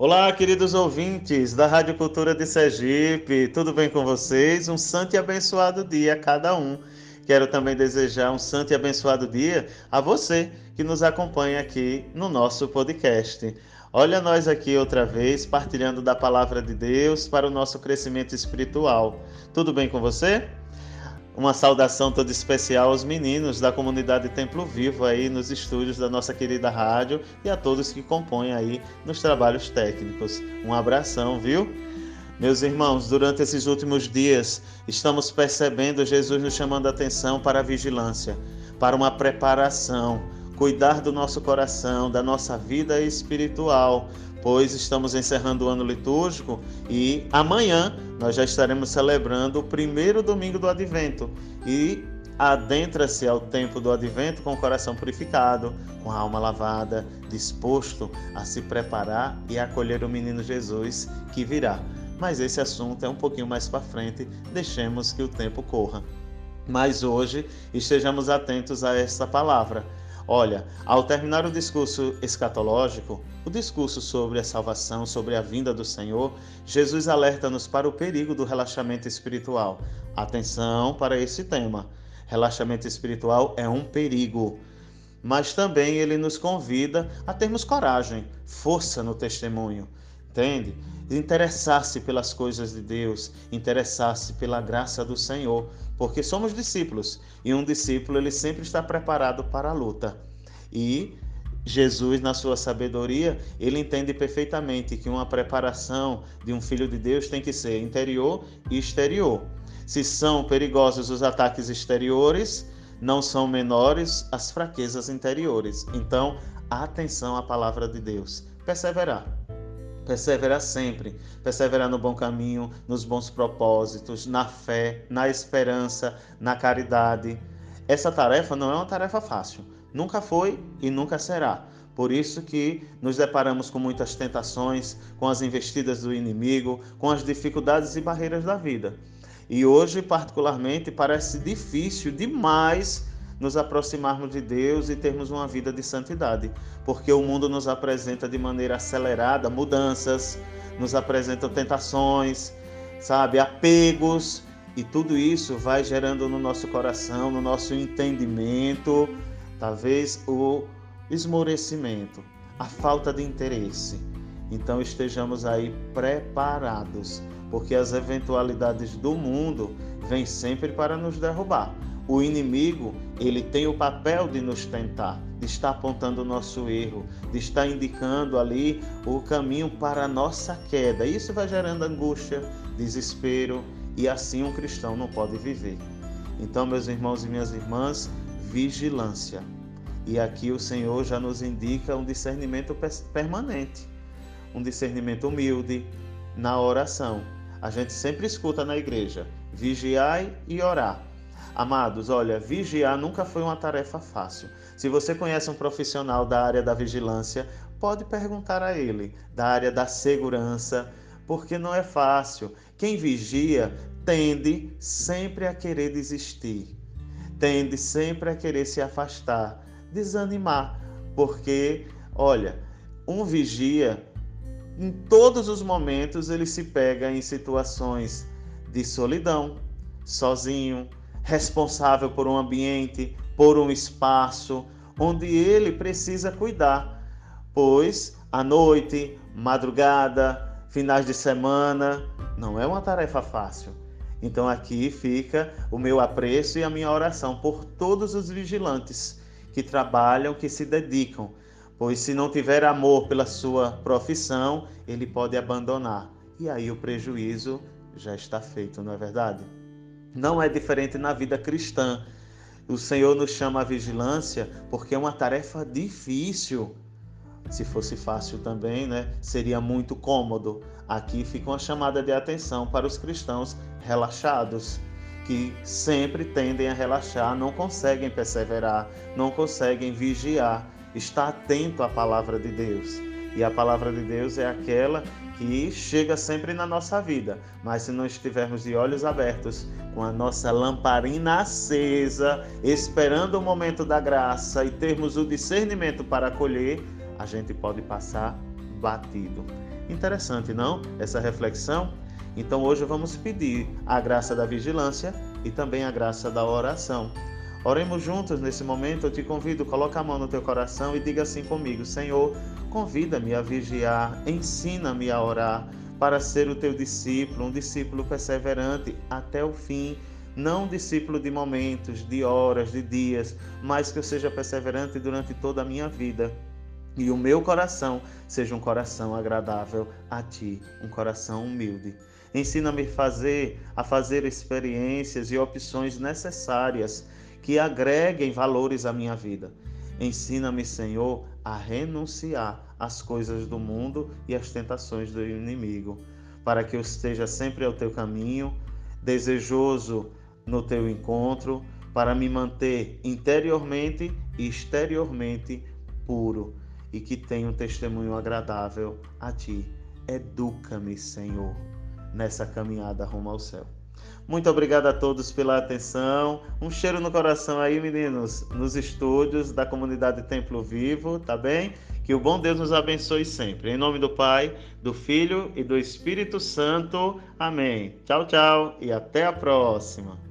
Olá, queridos ouvintes da Rádio Cultura de Sergipe, tudo bem com vocês? Um santo e abençoado dia a cada um. Quero também desejar um santo e abençoado dia a você que nos acompanha aqui no nosso podcast. Olha nós aqui outra vez partilhando da palavra de Deus para o nosso crescimento espiritual. Tudo bem com você? Uma saudação toda especial aos meninos da comunidade Templo Vivo aí nos estúdios da nossa querida rádio e a todos que compõem aí nos trabalhos técnicos. Um abração, viu? Meus irmãos, durante esses últimos dias, estamos percebendo Jesus nos chamando a atenção para a vigilância, para uma preparação, cuidar do nosso coração, da nossa vida espiritual, pois estamos encerrando o ano litúrgico e amanhã nós já estaremos celebrando o primeiro domingo do Advento e adentra-se ao tempo do Advento com o coração purificado, com a alma lavada, disposto a se preparar e acolher o menino Jesus que virá. Mas esse assunto é um pouquinho mais para frente, deixemos que o tempo corra. Mas hoje estejamos atentos a esta palavra Olha, ao terminar o discurso escatológico, o discurso sobre a salvação, sobre a vinda do Senhor, Jesus alerta-nos para o perigo do relaxamento espiritual. Atenção para esse tema. Relaxamento espiritual é um perigo. Mas também ele nos convida a termos coragem, força no testemunho. Entende? Interessar-se pelas coisas de Deus, interessar-se pela graça do Senhor, porque somos discípulos e um discípulo ele sempre está preparado para a luta. E Jesus, na sua sabedoria, ele entende perfeitamente que uma preparação de um filho de Deus tem que ser interior e exterior. Se são perigosos os ataques exteriores, não são menores as fraquezas interiores. Então, atenção à palavra de Deus. Perseverar. Perseverar sempre, perseverar no bom caminho, nos bons propósitos, na fé, na esperança, na caridade. Essa tarefa não é uma tarefa fácil, nunca foi e nunca será. Por isso que nos deparamos com muitas tentações, com as investidas do inimigo, com as dificuldades e barreiras da vida. E hoje, particularmente, parece difícil demais nos aproximarmos de Deus e termos uma vida de santidade, porque o mundo nos apresenta de maneira acelerada mudanças, nos apresenta tentações, sabe, apegos, e tudo isso vai gerando no nosso coração, no nosso entendimento, talvez o esmorecimento, a falta de interesse. Então estejamos aí preparados, porque as eventualidades do mundo vêm sempre para nos derrubar. O inimigo, ele tem o papel de nos tentar, de estar apontando o nosso erro, de estar indicando ali o caminho para a nossa queda. Isso vai gerando angústia, desespero, e assim um cristão não pode viver. Então, meus irmãos e minhas irmãs, vigilância. E aqui o Senhor já nos indica um discernimento permanente, um discernimento humilde na oração. A gente sempre escuta na igreja: vigiai e orar. Amados, olha, vigiar nunca foi uma tarefa fácil. Se você conhece um profissional da área da vigilância, pode perguntar a ele, da área da segurança, porque não é fácil. Quem vigia tende sempre a querer desistir, tende sempre a querer se afastar, desanimar, porque, olha, um vigia, em todos os momentos, ele se pega em situações de solidão, sozinho, responsável por um ambiente, por um espaço onde ele precisa cuidar, pois à noite, madrugada, finais de semana, não é uma tarefa fácil. Então aqui fica o meu apreço e a minha oração por todos os vigilantes que trabalham, que se dedicam, pois se não tiver amor pela sua profissão, ele pode abandonar. E aí o prejuízo já está feito, não é verdade? Não é diferente na vida cristã. O Senhor nos chama à vigilância porque é uma tarefa difícil. Se fosse fácil também, né, seria muito cômodo. Aqui fica uma chamada de atenção para os cristãos relaxados, que sempre tendem a relaxar, não conseguem perseverar, não conseguem vigiar, estar atento à palavra de Deus. E a palavra de Deus é aquela que chega sempre na nossa vida. Mas se não estivermos de olhos abertos, com a nossa lamparina acesa, esperando o momento da graça e termos o discernimento para acolher, a gente pode passar batido. Interessante, não? Essa reflexão? Então hoje vamos pedir a graça da vigilância e também a graça da oração. Oremos juntos nesse momento. Eu te convido, coloca a mão no teu coração e diga assim comigo: Senhor, convida-me a vigiar, ensina-me a orar para ser o teu discípulo, um discípulo perseverante até o fim. Não discípulo de momentos, de horas, de dias, mas que eu seja perseverante durante toda a minha vida e o meu coração seja um coração agradável a ti, um coração humilde. Ensina-me fazer a fazer experiências e opções necessárias que agreguem valores à minha vida. Ensina-me, Senhor, a renunciar às coisas do mundo e às tentações do inimigo, para que eu esteja sempre ao teu caminho, desejoso no teu encontro, para me manter interiormente e exteriormente puro e que tenha um testemunho agradável a ti. Educa-me, Senhor, nessa caminhada rumo ao céu. Muito obrigado a todos pela atenção. Um cheiro no coração aí, meninos, nos estúdios da comunidade Templo Vivo, tá bem? Que o bom Deus nos abençoe sempre. Em nome do Pai, do Filho e do Espírito Santo. Amém. Tchau, tchau e até a próxima.